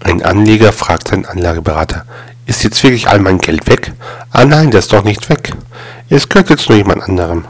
Ein Anleger fragt seinen Anlageberater, ist jetzt wirklich all mein Geld weg? Ah nein, das ist doch nicht weg. Es gehört jetzt nur jemand anderem.